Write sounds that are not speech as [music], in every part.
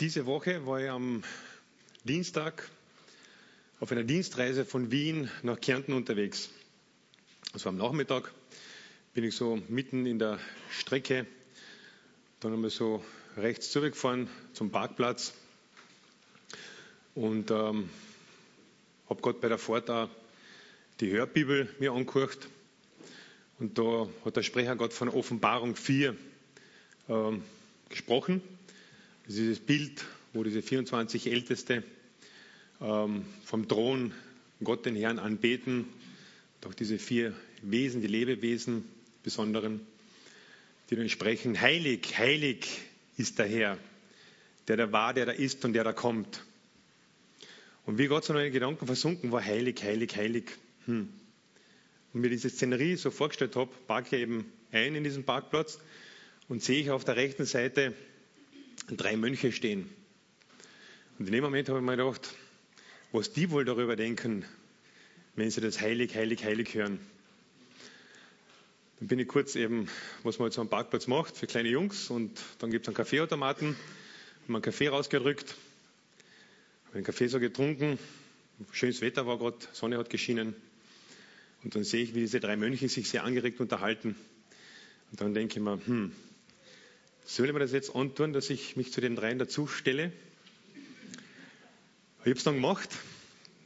Diese Woche war ich am Dienstag auf einer Dienstreise von Wien nach Kärnten unterwegs. Also am Nachmittag bin ich so mitten in der Strecke, dann haben wir so rechts zurückgefahren zum Parkplatz und ähm, habe gerade bei der Fahrt auch die Hörbibel mir angehört. Und da hat der Sprecher Gott von Offenbarung 4 ähm, gesprochen. Das ist dieses Bild, wo diese 24 Älteste ähm, vom Thron Gott den Herrn anbeten. Doch diese vier Wesen, die Lebewesen, besonderen, die dann sprechen, heilig, heilig ist der Herr, der da war, der da ist und der da kommt. Und wie Gott so in den Gedanken versunken war, heilig, heilig, heilig. Hm. Und mir diese Szenerie so vorgestellt habe, parke ich eben ein in diesen Parkplatz und sehe ich auf der rechten Seite drei Mönche stehen. Und in dem Moment habe ich mir gedacht, was die wohl darüber denken, wenn sie das heilig, heilig, heilig hören. Dann bin ich kurz eben, was man jetzt am Parkplatz macht für kleine Jungs und dann gibt es einen Kaffeeautomaten, haben einen Kaffee rausgedrückt, habe den Kaffee so getrunken, schönes Wetter war gerade, Sonne hat geschienen und dann sehe ich, wie diese drei Mönche sich sehr angeregt unterhalten und dann denke ich mir, hm, soll ich mir das jetzt antun, dass ich mich zu den dreien dazu stelle? Ich habe es dann gemacht,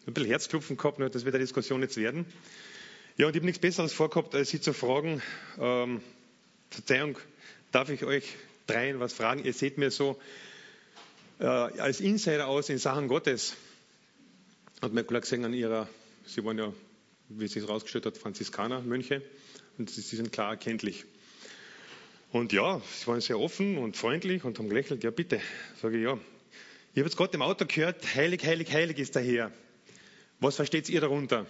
ein bisschen Herzklopfen gehabt, das wird eine Diskussion jetzt werden. Ja, und ich habe nichts Besseres vorgehabt, als Sie zu fragen, ähm, Verzeihung, darf ich euch dreien was fragen? Ihr seht mir so äh, als Insider aus in Sachen Gottes. Hat mir klar gesehen an Ihrer, Sie waren ja, wie sich herausgestellt hat, Franziskaner, Mönche, und Sie sind klar erkenntlich. Und ja, sie waren sehr offen und freundlich und haben gelächelt. Ja, bitte. Sage ich, ja. Ich habe jetzt gerade im Auto gehört, heilig, heilig, heilig ist der Herr. Was versteht ihr darunter?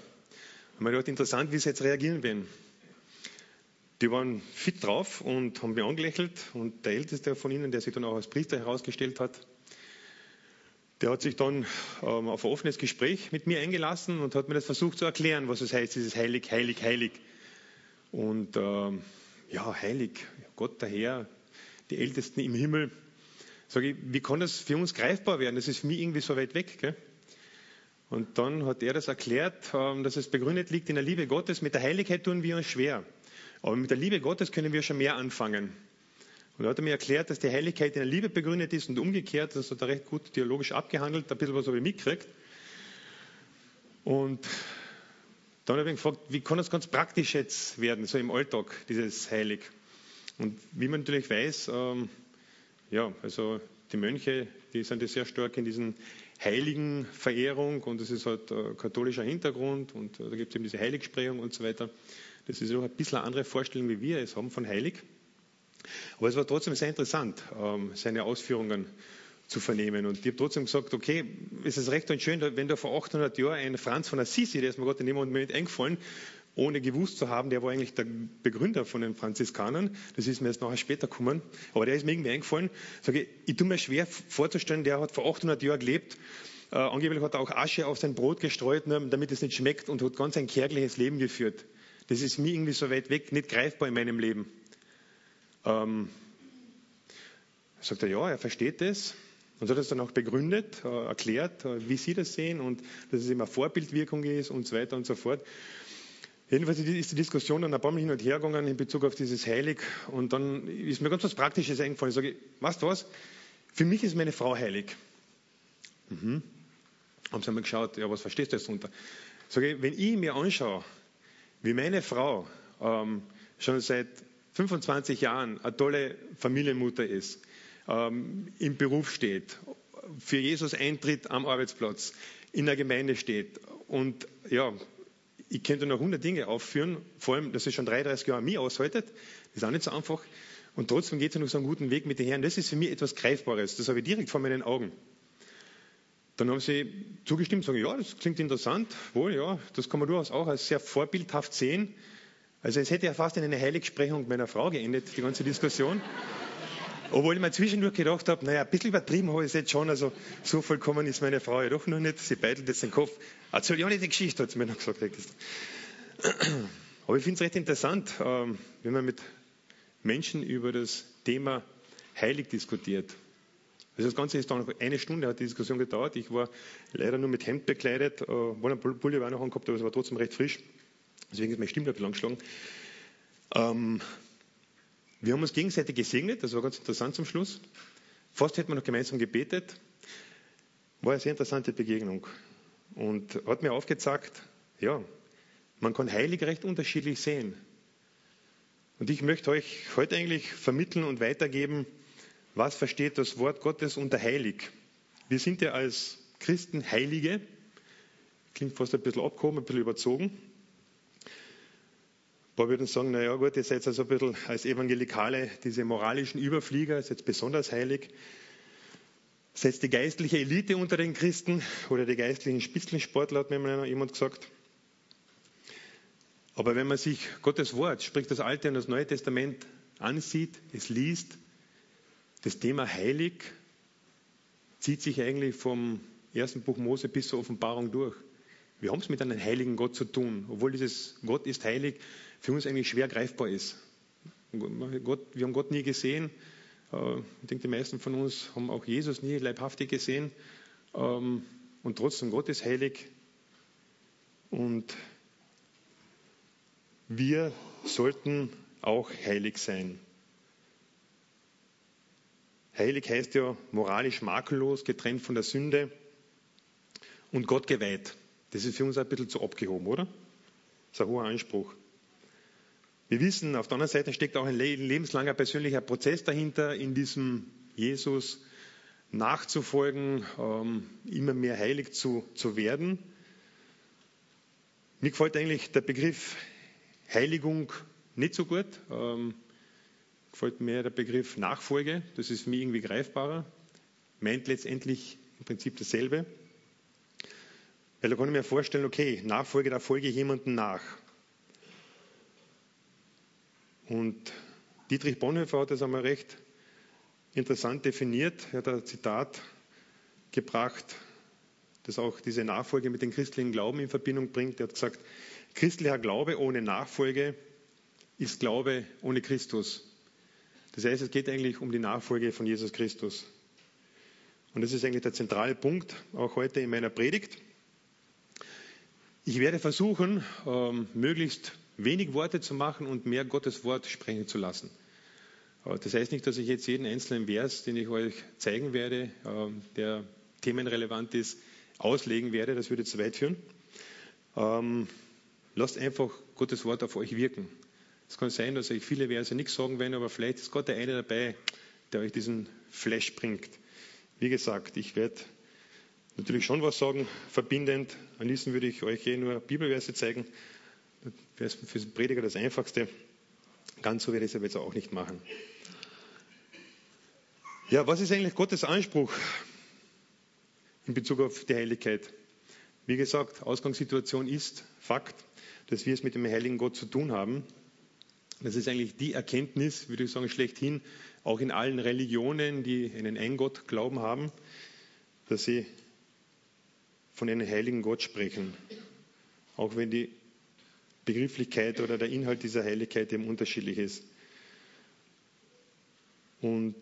Und mir gedacht, interessant, wie sie jetzt reagieren werden. Die waren fit drauf und haben mich angelächelt. Und der Älteste von ihnen, der sich dann auch als Priester herausgestellt hat, der hat sich dann ähm, auf ein offenes Gespräch mit mir eingelassen und hat mir das versucht zu erklären, was es heißt, dieses heilig, heilig, heilig. Und ähm, ja, heilig, Gott der Herr, die Ältesten im Himmel. Sage ich, wie kann das für uns greifbar werden? Das ist für mich irgendwie so weit weg. Gell? Und dann hat er das erklärt, ähm, dass es begründet liegt in der Liebe Gottes. Mit der Heiligkeit tun wir uns schwer. Aber mit der Liebe Gottes können wir schon mehr anfangen. Und er hat mir erklärt, dass die Heiligkeit in der Liebe begründet ist und umgekehrt. Das hat er recht gut theologisch abgehandelt, ein bisschen was habe ich mitgekriegt. Und dann habe ich gefragt, wie kann das ganz praktisch jetzt werden, so im Alltag, dieses Heilig? Und wie man natürlich weiß, ähm, ja, also die Mönche, die sind ja sehr stark in diesen heiligen Verehrung und es ist halt äh, katholischer Hintergrund und äh, da gibt es eben diese Heiligsprechung und so weiter. Das ist auch ein bisschen eine andere Vorstellung, wie wir es haben von heilig. Aber es war trotzdem sehr interessant, ähm, seine Ausführungen zu vernehmen. Und ich habe trotzdem gesagt, okay, es ist recht und schön, wenn da vor 800 Jahren ein Franz von Assisi, der ist mir gerade in dem Moment eingefallen, ohne gewusst zu haben, der war eigentlich der Begründer von den Franziskanern. Das ist mir jetzt nachher später gekommen. Aber der ist mir irgendwie eingefallen. Sage ich, ich tue mir schwer vorzustellen, der hat vor 800 Jahren gelebt. Äh, angeblich hat er auch Asche auf sein Brot gestreut, nur damit es nicht schmeckt und hat ganz ein kärgliches Leben geführt. Das ist mir irgendwie so weit weg, nicht greifbar in meinem Leben. Ähm, sagt er, ja, er versteht das. Und so hat er es dann auch begründet, äh, erklärt, äh, wie Sie das sehen und dass es immer Vorbildwirkung ist und so weiter und so fort. Jedenfalls ist die Diskussion dann ein paar Mal hin und her gegangen in Bezug auf dieses Heilig. Und dann ist mir ganz was Praktisches eingefallen. Ich sage, weißt du was? Für mich ist meine Frau heilig. Mhm. Haben sie einmal geschaut, ja, was verstehst du jetzt darunter? Sage wenn ich mir anschaue, wie meine Frau ähm, schon seit 25 Jahren eine tolle Familienmutter ist, ähm, im Beruf steht, für Jesus eintritt am Arbeitsplatz, in der Gemeinde steht und ja, ich könnte noch 100 Dinge aufführen, vor allem, dass es schon 33 Jahre mich aushaltet. Das ist auch nicht so einfach. Und trotzdem geht es noch so einen guten Weg mit den Herren. Das ist für mich etwas Greifbares. Das habe ich direkt vor meinen Augen. Dann haben sie zugestimmt, sagen, ja, das klingt interessant. Wohl, ja, das kann man durchaus auch als sehr vorbildhaft sehen. Also es hätte ja fast in eine Heiligsprechung meiner Frau geendet, die ganze Diskussion. Obwohl ich mir zwischendurch gedacht habe, naja, ein bisschen übertrieben habe ich es jetzt schon, also so vollkommen ist meine Frau ja doch noch nicht. Sie beitelt jetzt den Kopf. Erzähl ja nicht die Geschichte, hat sie mir noch gesagt. [clears throat] Aber ich finde es recht interessant, ähm, wenn man mit Menschen über das Thema heilig diskutiert. Also das Ganze ist dann noch eine Stunde, hat die Diskussion gedauert. Ich war leider nur mit Hemd bekleidet, äh, wollte einen Pullover noch angehabt, aber es war trotzdem recht frisch. Deswegen ist meine Stimme ein bisschen angeschlagen. Ähm, wir haben uns gegenseitig gesegnet, das war ganz interessant zum Schluss. Fast hätten wir noch gemeinsam gebetet. War eine sehr interessante Begegnung und hat mir aufgezeigt, ja, man kann Heilige recht unterschiedlich sehen. Und ich möchte euch heute eigentlich vermitteln und weitergeben, was versteht das Wort Gottes unter heilig. Wir sind ja als Christen Heilige. Klingt fast ein bisschen abgehoben, ein bisschen überzogen. Ein paar würden sagen, naja gut, ihr seid also ein bisschen als Evangelikale diese moralischen Überflieger, seid besonders heilig. Seid die geistliche Elite unter den Christen oder die geistlichen Spitzensportler, hat mir jemand gesagt. Aber wenn man sich Gottes Wort, sprich das Alte und das Neue Testament ansieht, es liest, das Thema heilig zieht sich eigentlich vom ersten Buch Mose bis zur Offenbarung durch. Wir haben es mit einem heiligen Gott zu tun, obwohl dieses Gott ist heilig für uns eigentlich schwer greifbar ist. Gott, wir haben Gott nie gesehen. Äh, ich denke, die meisten von uns haben auch Jesus nie leibhaftig gesehen. Ähm, und trotzdem, Gott ist heilig. Und wir sollten auch heilig sein. Heilig heißt ja moralisch makellos, getrennt von der Sünde und Gott geweiht. Das ist für uns ein bisschen zu abgehoben, oder? Das ist ein hoher Anspruch. Wir wissen, auf der anderen Seite steckt auch ein lebenslanger persönlicher Prozess dahinter, in diesem Jesus nachzufolgen, ähm, immer mehr heilig zu, zu werden. Mir gefällt eigentlich der Begriff Heiligung nicht so gut. Ähm, gefällt mir der Begriff Nachfolge. Das ist für mich irgendwie greifbarer. Meint letztendlich im Prinzip dasselbe. Weil da kann ich mir vorstellen, okay, Nachfolge, da folge ich jemandem nach. Und Dietrich Bonhoeffer hat das einmal recht interessant definiert. Er hat ein Zitat gebracht, das auch diese Nachfolge mit dem christlichen Glauben in Verbindung bringt. Er hat gesagt, Christlicher Glaube ohne Nachfolge ist Glaube ohne Christus. Das heißt, es geht eigentlich um die Nachfolge von Jesus Christus. Und das ist eigentlich der zentrale Punkt, auch heute in meiner Predigt. Ich werde versuchen, ähm, möglichst wenig Worte zu machen und mehr Gottes Wort sprechen zu lassen. Das heißt nicht, dass ich jetzt jeden einzelnen Vers, den ich euch zeigen werde, ähm, der themenrelevant ist, auslegen werde. Das würde zu weit führen. Ähm, Lasst einfach Gottes Wort auf euch wirken. Es kann sein, dass euch viele Verse nichts sagen werden, aber vielleicht ist Gott der eine dabei, der euch diesen Flash bringt. Wie gesagt, ich werde natürlich schon was sagen, verbindend. Am liebsten würde ich euch eh nur Bibelverse zeigen. Wäre für den Prediger das Einfachste. Ganz so werde ich es aber jetzt auch nicht machen. Ja, was ist eigentlich Gottes Anspruch in Bezug auf die Heiligkeit? Wie gesagt, Ausgangssituation ist Fakt dass wir es mit dem heiligen Gott zu tun haben. Das ist eigentlich die Erkenntnis, würde ich sagen, schlechthin, auch in allen Religionen, die einen Eingott glauben haben, dass sie von einem heiligen Gott sprechen. Auch wenn die Begrifflichkeit oder der Inhalt dieser Heiligkeit eben unterschiedlich ist. Und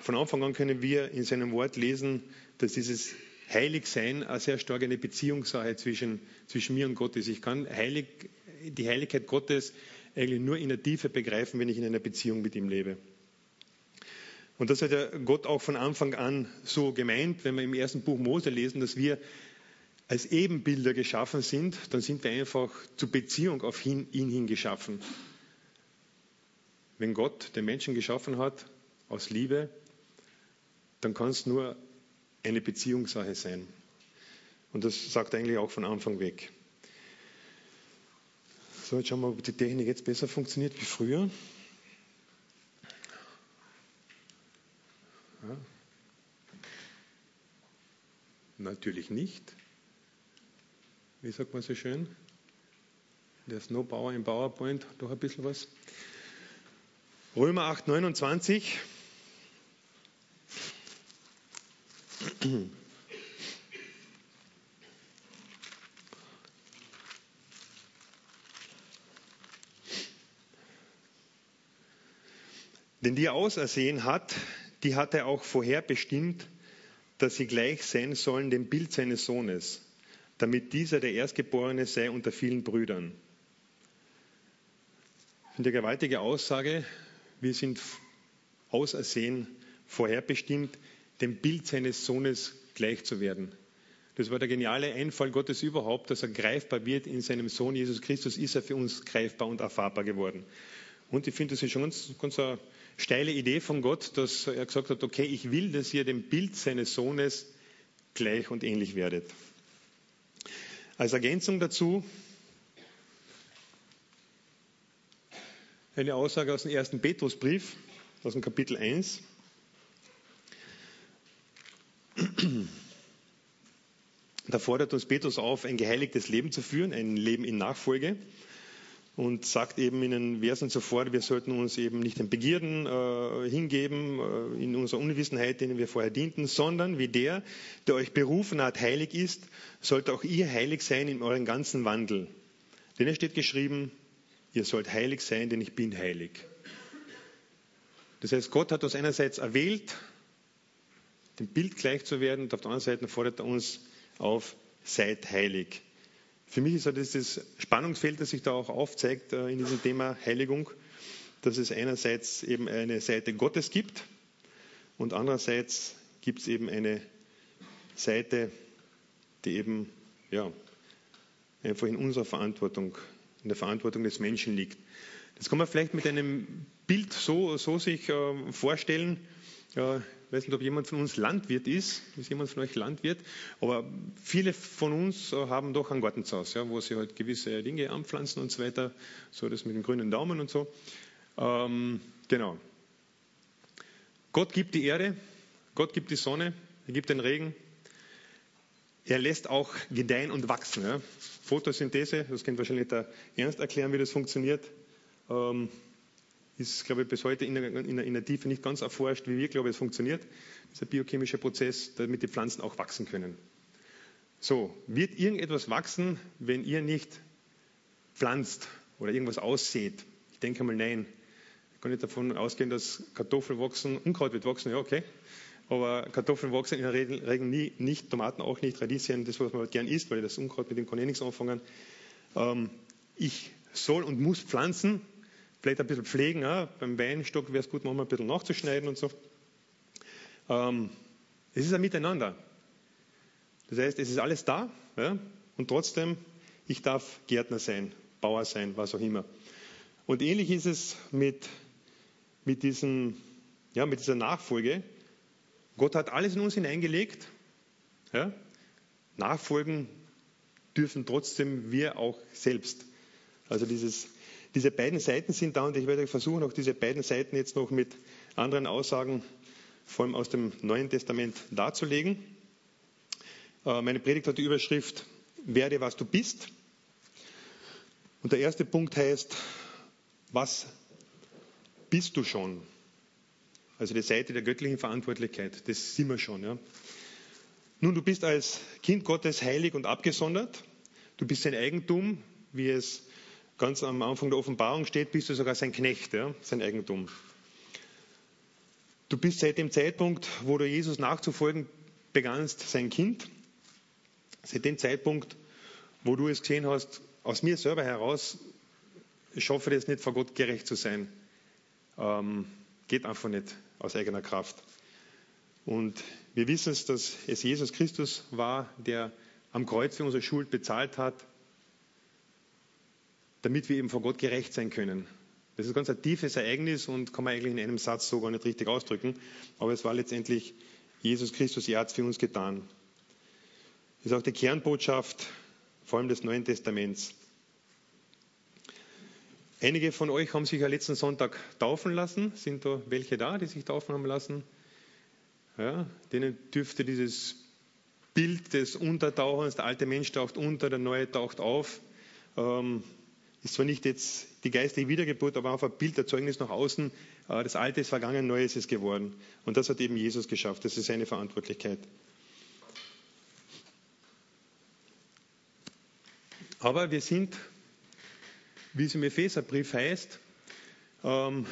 von Anfang an können wir in seinem Wort lesen, dass dieses heilig sein eine sehr stark eine Beziehungssache zwischen, zwischen mir und Gott ist. Ich kann heilig, die Heiligkeit Gottes eigentlich nur in der Tiefe begreifen, wenn ich in einer Beziehung mit ihm lebe. Und das hat ja Gott auch von Anfang an so gemeint, wenn wir im ersten Buch Mose lesen, dass wir als Ebenbilder geschaffen sind, dann sind wir einfach zur Beziehung auf ihn, hin geschaffen. Wenn Gott den Menschen geschaffen hat aus Liebe, dann kann es nur eine Beziehungssache sein. Und das sagt eigentlich auch von Anfang weg. So, jetzt schauen wir, ob die Technik jetzt besser funktioniert wie früher. Ja. Natürlich nicht. Wie sagt man so schön? No power in PowerPoint, doch ein bisschen was. Römer 8, 29. Denn die er ausersehen hat, die hat er auch vorherbestimmt, dass sie gleich sein sollen dem Bild seines Sohnes, damit dieser der Erstgeborene sei unter vielen Brüdern. Ich finde eine gewaltige Aussage. Wir sind ausersehen, vorherbestimmt, dem Bild seines Sohnes gleich zu werden. Das war der geniale Einfall Gottes überhaupt, dass er greifbar wird in seinem Sohn Jesus Christus, ist er für uns greifbar und erfahrbar geworden. Und ich finde, das ist schon ganz, ganz eine steile Idee von Gott, dass er gesagt hat, okay, ich will, dass ihr dem Bild seines Sohnes gleich und ähnlich werdet. Als Ergänzung dazu eine Aussage aus dem ersten Petrusbrief, aus dem Kapitel 1. Da fordert uns Petrus auf, ein geheiligtes Leben zu führen, ein Leben in Nachfolge und sagt eben in den Versen zuvor, wir sollten uns eben nicht den Begierden äh, hingeben äh, in unserer Unwissenheit, denen wir vorher dienten, sondern wie der, der euch berufen hat, heilig ist, sollt auch ihr heilig sein in eurem ganzen Wandel. Denn es steht geschrieben, ihr sollt heilig sein, denn ich bin heilig. Das heißt, Gott hat uns einerseits erwählt, dem Bild gleich zu werden, und auf der anderen Seite fordert er uns auf, seid heilig. Für mich ist das das Spannungsfeld, das sich da auch aufzeigt äh, in diesem Thema Heiligung, dass es einerseits eben eine Seite Gottes gibt und andererseits gibt es eben eine Seite, die eben ja, einfach in unserer Verantwortung, in der Verantwortung des Menschen liegt. Das kann man vielleicht mit einem Bild so, so sich äh, vorstellen. Äh, ich weiß nicht, ob jemand von uns Landwirt ist. Ist jemand von euch Landwirt? Aber viele von uns äh, haben doch ein Gartenhaus, ja, wo sie halt gewisse Dinge anpflanzen und so weiter. So das mit dem grünen Daumen und so. Ähm, genau. Gott gibt die Erde, Gott gibt die Sonne, er gibt den Regen. Er lässt auch gedeihen und wachsen. Ja. Photosynthese, das kennt wahrscheinlich der Ernst erklären, wie das funktioniert. Ähm, ist, glaube ich, bis heute in der, in, der, in der, Tiefe nicht ganz erforscht, wie wir, glaube ich, es funktioniert, dieser biochemische Prozess, damit die Pflanzen auch wachsen können. So, wird irgendetwas wachsen, wenn ihr nicht pflanzt oder irgendwas aussät? Ich denke mal, nein. Ich kann nicht davon ausgehen, dass Kartoffeln wachsen, Unkraut wird wachsen, ja, okay. Aber Kartoffeln wachsen in der Regel nie, nicht, Tomaten auch nicht, Radieschen, das, was man halt gern isst, weil das Unkraut mit dem kann ich nichts anfangen. Ähm, ich soll und muss pflanzen, vielleicht ein bisschen pflegen. Ja? Beim Weinstock wäre es gut, manchmal ein bisschen nachzuschneiden und so. Ähm, es ist ein Miteinander. Das heißt, es ist alles da ja? und trotzdem, ich darf Gärtner sein, Bauer sein, was auch immer. Und ähnlich ist es mit, mit, diesem, ja, mit dieser Nachfolge. Gott hat alles in uns hineingelegt. Ja? Nachfolgen dürfen trotzdem wir auch selbst. Also dieses diese beiden Seiten sind da und ich werde versuchen, auch diese beiden Seiten jetzt noch mit anderen Aussagen, vor allem aus dem Neuen Testament, darzulegen. Äh, meine Predigt hat die Überschrift Werde, was du bist. Und der erste Punkt heißt, was bist du schon? Also die Seite der göttlichen Verantwortlichkeit, das sind wir schon. Ja. Nun, du bist als Kind Gottes heilig und abgesondert. Du bist sein Eigentum, wie es ganz am Anfang der Offenbarung steht, bist du sogar sein Knecht, ja, sein Eigentum. Du bist seit dem Zeitpunkt, wo du Jesus nachzufolgen begannst, sein Kind. Seit dem Zeitpunkt, wo du es gesehen hast, aus mir selber heraus, ich schaffe es nicht, vor Gott gerecht zu sein. Ähm, geht einfach nicht aus eigener Kraft. Und wir wissen es, dass es Jesus Christus war, der am Kreuz für unsere Schuld bezahlt hat, damit wir eben vor Gott gerecht sein können. Das ist ganz ein tiefes Ereignis und kann man eigentlich in einem Satz so gar nicht richtig ausdrücken. Aber es war letztendlich Jesus Christus, er hat für uns getan. Das ist auch die Kernbotschaft, vor allem des Neuen Testaments. Einige von euch haben sich ja letzten Sonntag taufen lassen. Sind da welche da, die sich taufen haben lassen? Ja, denen dürfte dieses Bild des Untertauchens, der alte Mensch taucht unter, der neue taucht auf, ähm, ist zwar nicht jetzt die geistige Wiedergeburt, aber auf ein Bild, der Zeugnis nach außen, äh, das Alte ist vergangen, Neues ist geworden. Und das hat eben Jesus geschafft. Das ist seine Verantwortlichkeit. Aber wir sind, wie es im Epheserbrief heißt, ähm,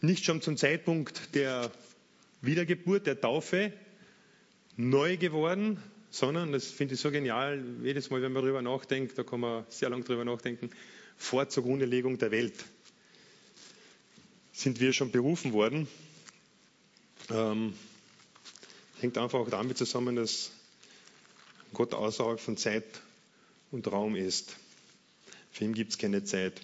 nicht schon zum Zeitpunkt der Wiedergeburt, der Taufe, neu geworden, sondern, das finde ich so genial, jedes Mal, wenn man darüber nachdenkt, da kann man sehr lange darüber nachdenken, vor Zugrundelegung der Welt sind wir schon berufen worden. Ähm, hängt einfach auch damit zusammen, dass Gott außerhalb von Zeit und Raum ist. Für ihn gibt es keine Zeit.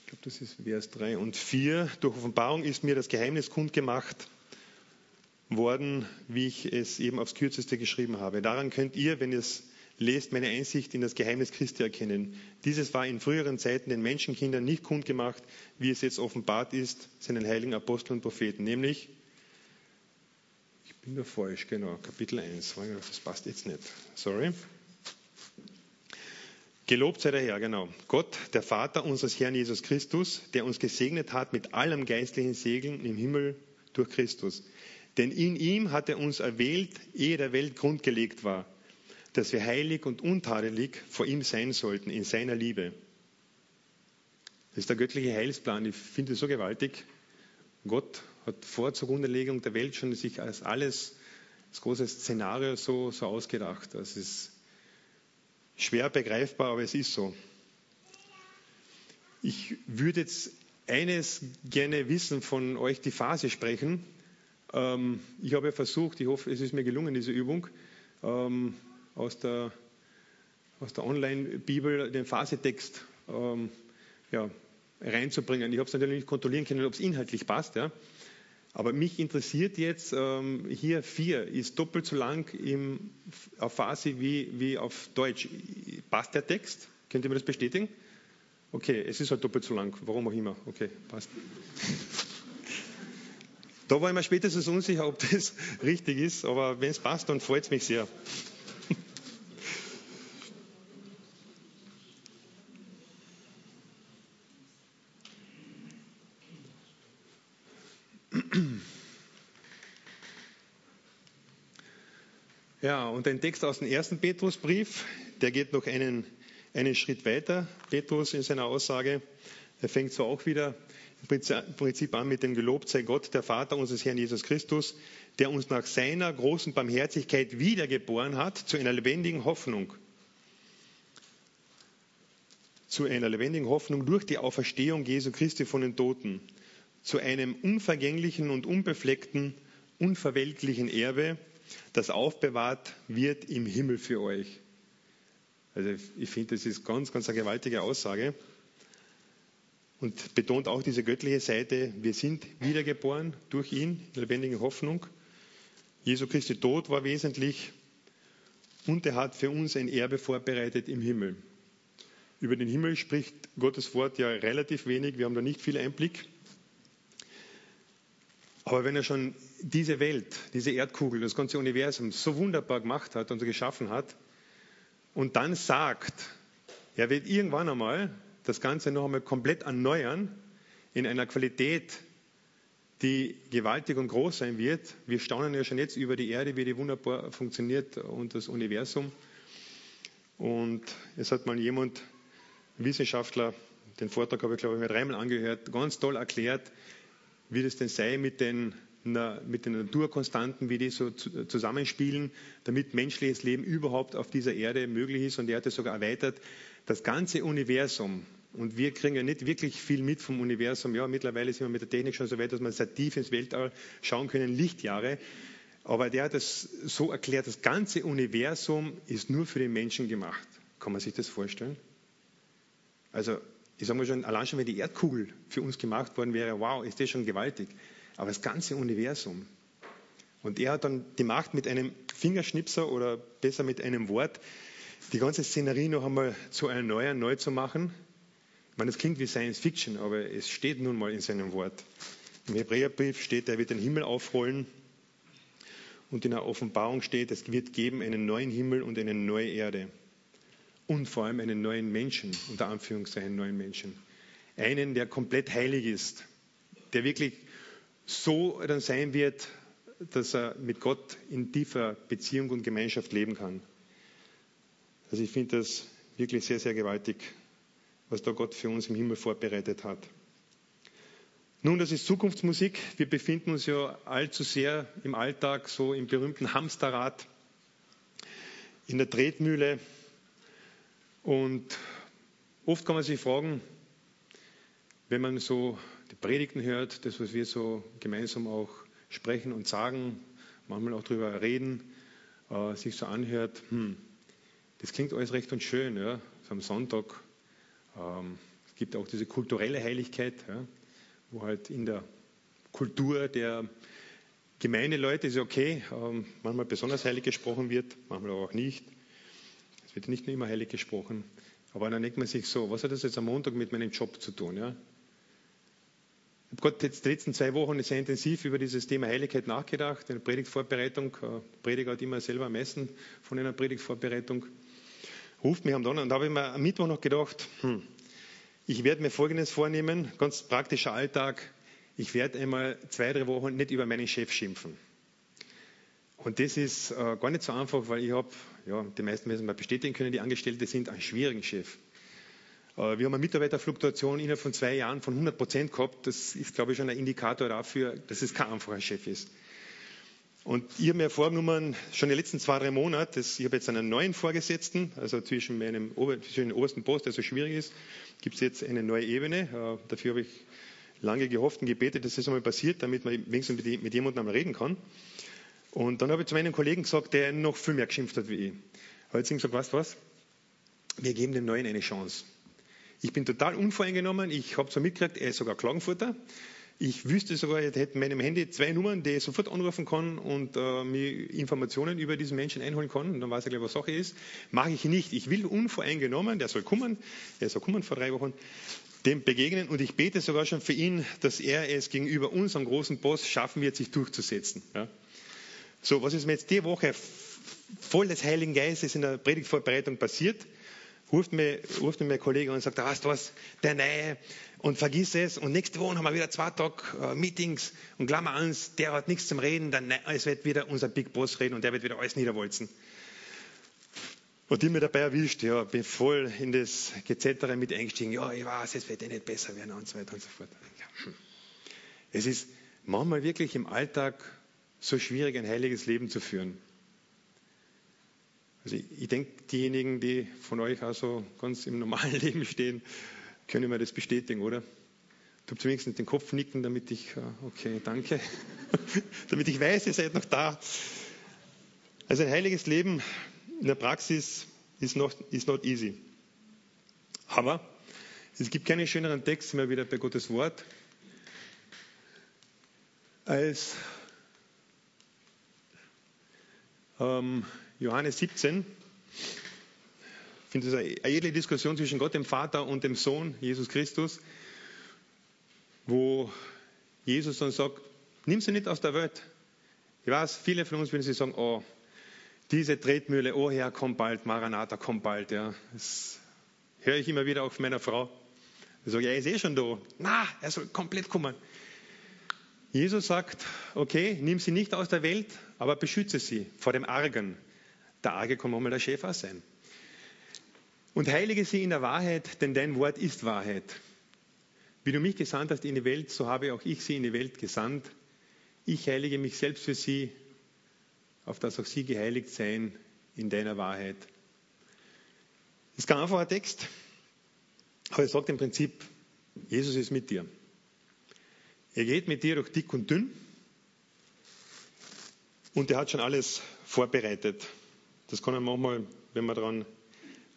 Ich glaube, das ist Vers 3 und 4. Durch Offenbarung ist mir das Geheimnis kundgemacht worden, wie ich es eben aufs Kürzeste geschrieben habe. Daran könnt ihr, wenn ihr es lest, meine Einsicht in das Geheimnis Christi erkennen. Dieses war in früheren Zeiten den Menschenkindern nicht kundgemacht, wie es jetzt offenbart ist, seinen heiligen Aposteln und Propheten, nämlich ich bin da falsch, genau, Kapitel 1. Das passt jetzt nicht. Sorry. Gelobt sei der Herr, genau. Gott, der Vater unseres Herrn Jesus Christus, der uns gesegnet hat mit allem geistlichen Segen im Himmel durch Christus. Denn in ihm hat er uns erwählt, ehe der Welt grundgelegt war, dass wir heilig und untadelig vor ihm sein sollten in seiner Liebe. Das ist der göttliche Heilsplan. Ich finde es so gewaltig. Gott hat vor Zugrundelegung der Welt schon sich als alles, das große Szenario so, so ausgedacht. Das ist schwer begreifbar, aber es ist so. Ich würde jetzt eines gerne wissen von euch, die Phase sprechen. Ähm, ich habe versucht, ich hoffe, es ist mir gelungen, diese Übung, ähm, aus der, aus der Online-Bibel den Phasetext ähm, ja, reinzubringen. Ich habe es natürlich nicht kontrollieren können, ob es inhaltlich passt. Ja. Aber mich interessiert jetzt, ähm, hier vier ist doppelt so lang im, auf Farsi wie, wie auf Deutsch. Passt der Text? Könnt ihr mir das bestätigen? Okay, es ist halt doppelt so lang, warum auch immer. Okay, passt. Da war ich mir spätestens unsicher, ob das [laughs] richtig ist, aber wenn es passt, dann freut es mich sehr. [clears throat] Ja, und ein Text aus dem ersten Petrusbrief, der geht noch einen, einen Schritt weiter, Petrus in seiner Aussage. Er fängt so auch wieder Prinzip an mit dem Gelobt sei Gott, der Vater unseres Herrn Jesus Christus, der uns nach seiner großen Barmherzigkeit wiedergeboren hat zu einer lebendigen Hoffnung. Zu einer lebendigen Hoffnung durch die Auferstehung Jesu Christi von den Toten. Zu einem unvergänglichen und unbefleckten, unverwelklichen Erbe, das aufbewahrt wird im Himmel für euch. Also ich finde, das ist ganz, ganz eine gewaltige Aussage und betont auch diese göttliche Seite. Wir sind wiedergeboren durch ihn, in lebendige Hoffnung. Jesu Christi Tod war wesentlich und er hat für uns ein Erbe vorbereitet im Himmel. Über den Himmel spricht Gottes Wort ja relativ wenig, wir haben da nicht viel Einblick. Aber wenn er schon diese Welt, diese Erdkugel, das ganze Universum so wunderbar gemacht hat und geschaffen hat und dann sagt, er wird irgendwann einmal das Ganze noch einmal komplett erneuern in einer Qualität, die gewaltig und groß sein wird. Wir staunen ja schon jetzt über die Erde, wie die wunderbar funktioniert und das Universum. Und es hat mal jemand, Wissenschaftler, den Vortrag habe ich glaube ich mir dreimal angehört, ganz toll erklärt, wie das denn sei mit den, mit den Naturkonstanten, wie die so zusammenspielen, damit menschliches Leben überhaupt auf dieser Erde möglich ist. Und er hat es sogar erweitert, das ganze Universum, und wir kriegen ja nicht wirklich viel mit vom Universum. Ja, mittlerweile sind wir mit der Technik schon so weit, dass wir sehr tief ins Weltall schauen können, Lichtjahre. Aber der hat es so erklärt, das ganze Universum ist nur für den Menschen gemacht. Kann man sich das vorstellen? Also ich sage mal schon, allein schon, wenn die Erdkugel für uns gemacht worden wäre, wow, ist das schon gewaltig. Aber das ganze Universum. Und er hat dann die Macht mit einem Fingerschnipser oder besser mit einem Wort, die ganze Szenerie noch einmal zu erneuern, neu zu machen. Ich meine, das klingt wie Science Fiction, aber es steht nun mal in seinem Wort. Im Hebräerbrief steht, er wird den Himmel aufrollen. Und in der Offenbarung steht, es wird geben einen neuen Himmel und eine neue Erde und vor allem einen neuen Menschen, unter Anführungszeichen neuen Menschen. Einen, der komplett heilig ist, der wirklich so dann sein wird, dass er mit Gott in tiefer Beziehung und Gemeinschaft leben kann. Also ich finde das wirklich sehr, sehr gewaltig, was da Gott für uns im Himmel vorbereitet hat. Nun, das ist Zukunftsmusik. Wir befinden uns ja allzu sehr im Alltag, so im berühmten Hamsterrad, in der Tretmühle. Und oft kann man sich fragen, wenn man so die Predigten hört, das, was wir so gemeinsam auch sprechen und sagen, manchmal auch darüber reden, äh, sich so anhört, hm, das klingt alles recht und schön, ja, so am Sonntag. Ähm, es gibt auch diese kulturelle Heiligkeit, wo halt in der Kultur der Gemeindeleute ist okay, ähm, manchmal besonders heilig gesprochen wird, manchmal auch nicht. Es wird nicht nur immer heilig gesprochen. Aber dann denkt man sich so, was hat das jetzt am Montag mit meinem Job zu tun? Ja? Ich habe Gott jetzt die letzten zwei Wochen sehr intensiv über dieses Thema Heiligkeit nachgedacht, in der Predigtvorbereitung. Äh, Prediger hat immer selber am meisten von einer Predigtvorbereitung. Ruft mich am Donner und da habe ich mir am Mittwoch noch gedacht, hm, ich werde mir Folgendes vornehmen, ganz praktischer Alltag. Ich werde einmal zwei, drei Wochen nicht über meinen Chef schimpfen. Und das ist äh, gar nicht so einfach, weil ich habe, ja, die meisten müssen mal bestätigen können, die Angestellte sind einen schwierigen Chef. Äh, wir haben eine Mitarbeiterfluktuation innerhalb von zwei Jahren von 100 Prozent gehabt. Das ist, glaube ich, schon ein Indikator dafür, dass es kein einfacher Chef ist. Und ich habe mir vorgenommen, schon die letzten zwei, drei Monate, ich habe jetzt einen neuen Vorgesetzten, also zwischen meinem zwischen dem obersten Post, der so schwierig ist, gibt es jetzt eine neue Ebene. Äh, dafür habe ich lange gehofft und gebetet, dass das einmal passiert, damit man wenigstens mit, mit jemandem einmal reden kann. Und dann habe ich zu meinem Kollegen gesagt, der noch viel mehr geschimpft hat wie ich. Habe ich ihm gesagt, weißt du was? Wir geben dem Neuen eine Chance. Ich bin total unvoreingenommen. Ich habe so mitgekriegt, er ist sogar Klagenfurter. Ich wüsste sogar, ich hätte in meinem Handy zwei Nummern, die ich sofort anrufen kann und äh, mir Informationen über diesen Menschen einholen kann. Und dann weiß er gleich, was Sache ist. Mache ich nicht. Ich will unvoreingenommen, der soll kommen, der soll kommen vor drei Wochen, dem begegnen. Und ich bete sogar schon für ihn, dass er es gegenüber unserem großen Boss schaffen wird, sich durchzusetzen. Ja. So, was ist mir jetzt die Woche voll des Heiligen Geistes in der Predigtvorbereitung passiert? ruft mir, ruft mir mein Kollege und sagt, da weißt du was, der Neue, und vergiss es. Und nächste Woche haben wir wieder zwei Tage äh, Meetings und Klammer eins, der hat nichts zum Reden, dann es wird wieder unser Big Boss reden und der wird wieder alles niederwolzen. Und ich mir dabei erwischt, ja, bin voll in das Gezettere mit eingestiegen, ja, ich weiß, es wird eh nicht besser werden und so weiter und so fort. Ja. Hm. Es ist manchmal wirklich im Alltag so schwierig, ein heiliges Leben zu führen. Also ich, ich denke, diejenigen, die von euch also ganz im normalen [laughs] Leben stehen, können mir das bestätigen, oder? Du habt wenigstens den Kopf nicken, damit ich, äh, okay, danke, [laughs] damit ich weiß, ihr seid noch da. Also ein heiliges Leben in der Praxis ist not, is not easy. Aber es gibt keinen schöneren Text mehr wieder bei Gottes Wort als ähm, Johannes 17. Ich finde das eine edle Diskussion zwischen Gott, dem Vater und dem Sohn, Jesus Christus, wo Jesus dann sagt, nimm sie nicht aus der Welt. Ich weiß, viele von uns würden sie sagen, oh, diese Tretmühle, oh Herr, komm bald, Maranatha, komm bald. Ja. Das höre ich immer wieder auch von meiner Frau. Ich sage, ja, er ist eh schon da. Na, er soll komplett kommen. Jesus sagt, okay, nimm sie nicht aus der Welt, aber beschütze sie vor dem Argen, der Arge kann manchmal der Schäfer sein. Und heilige sie in der Wahrheit, denn dein Wort ist Wahrheit. Wie du mich gesandt hast in die Welt, so habe auch ich sie in die Welt gesandt. Ich heilige mich selbst für sie, auf dass auch sie geheiligt seien in deiner Wahrheit. Das ist kein einfacher Text, aber er sagt im Prinzip, Jesus ist mit dir. Er geht mit dir durch dick und dünn und er hat schon alles vorbereitet. Das kann er manchmal, wenn man daran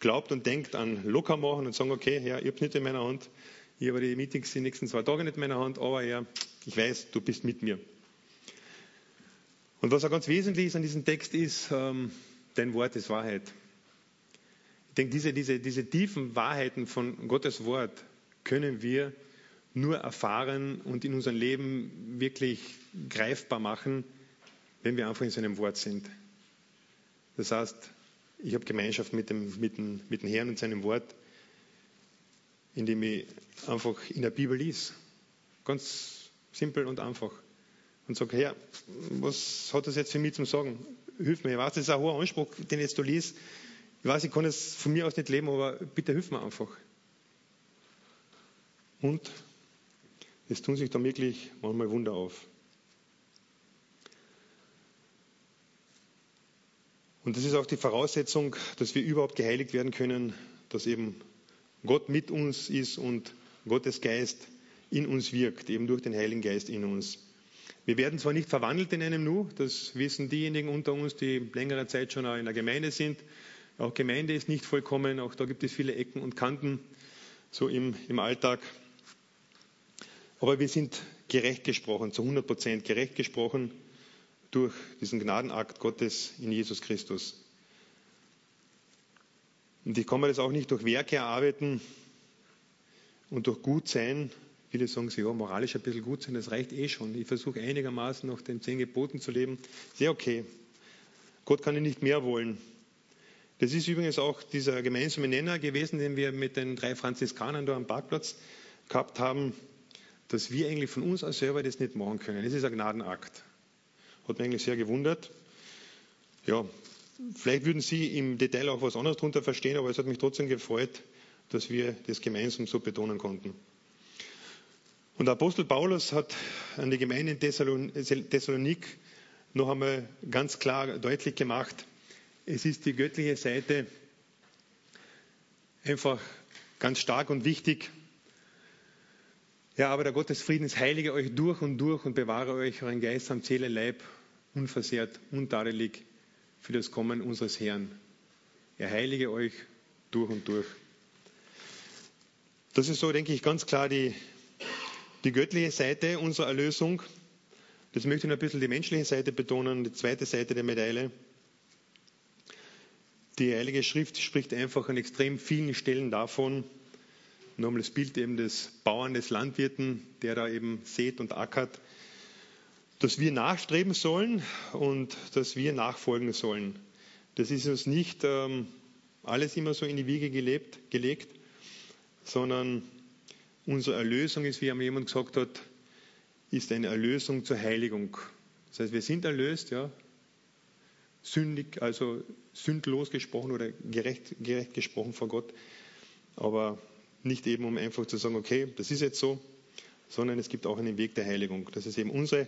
glaubt und denkt, an locker machen und sagen, okay, ja, ich habe es nicht in meiner Hand, ich habe die Meetings die nächsten zwei Tage nicht in meiner Hand, aber ja, ich weiß, du bist mit mir. Und was auch ganz wesentlich ist an diesem Text ist, ähm, dein Wort ist Wahrheit. Ich denke, diese, diese, diese tiefen Wahrheiten von Gottes Wort können wir nur erfahren und in unserem Leben wirklich greifbar machen, wenn wir einfach in seinem Wort sind. Das heißt, ich habe Gemeinschaft mit dem, mit, dem, mit dem Herrn und seinem Wort, indem ich einfach in der Bibel lies. Ganz simpel und einfach. Und sage, Herr, was hat das jetzt für mich zum Sagen? Hilf mir. Ich weiß, das ist ein hoher Anspruch, den jetzt du liest. Ich weiß, ich kann es von mir aus nicht leben, aber bitte hilf mir einfach. Und es tun sich da wirklich manchmal Wunder auf. Und das ist auch die Voraussetzung, dass wir überhaupt geheiligt werden können, dass eben Gott mit uns ist und Gottes Geist in uns wirkt, eben durch den Heiligen Geist in uns. Wir werden zwar nicht verwandelt in einem Nu, das wissen diejenigen unter uns, die längere Zeit schon in der Gemeinde sind. Auch Gemeinde ist nicht vollkommen, auch da gibt es viele Ecken und Kanten, so im, im Alltag. Aber wir sind gerecht gesprochen, zu 100 Prozent gerecht gesprochen durch diesen Gnadenakt Gottes in Jesus Christus. Und ich kann mir das auch nicht durch Werke erarbeiten und durch Gutsein. Viele sagen sich, ja, moralisch ein bisschen gut sein, das reicht eh schon. Ich versuche einigermaßen nach den zehn Geboten zu leben. Sehr okay. Gott kann ich nicht mehr wollen. Das ist übrigens auch dieser gemeinsame Nenner gewesen, den wir mit den drei Franziskanern da am Parkplatz gehabt haben, dass wir eigentlich von uns aus selber das nicht machen können. Das ist ein Gnadenakt. Hat mich eigentlich sehr gewundert. Ja, vielleicht würden Sie im Detail auch was anderes darunter verstehen, aber es hat mich trotzdem gefreut, dass wir das gemeinsam so betonen konnten. Und Apostel Paulus hat an die Gemeinde in Thessalonik noch einmal ganz klar deutlich gemacht, es ist die göttliche Seite einfach ganz stark und wichtig. Ja, aber der Gott des Friedens heilige euch durch und durch und bewahre euch euren Geist am Seele, Leib unversehrt, untadelig für das Kommen unseres Herrn. Er heilige euch durch und durch. Das ist so, denke ich, ganz klar die, die göttliche Seite unserer Erlösung. Das möchte ich noch ein bisschen die menschliche Seite betonen, die zweite Seite der Medaille. Die Heilige Schrift spricht einfach an extrem vielen Stellen davon, nochmal das Bild eben des Bauern, des Landwirten, der da eben sät und ackert, dass wir nachstreben sollen und dass wir nachfolgen sollen. Das ist uns nicht ähm, alles immer so in die Wiege gelebt, gelegt, sondern unsere Erlösung ist, wie einmal jemand gesagt hat, ist eine Erlösung zur Heiligung. Das heißt, wir sind erlöst, ja, sündig, also sündlos gesprochen oder gerecht, gerecht gesprochen vor Gott, aber nicht eben, um einfach zu sagen, okay, das ist jetzt so, sondern es gibt auch einen Weg der Heiligung. Das ist eben unsere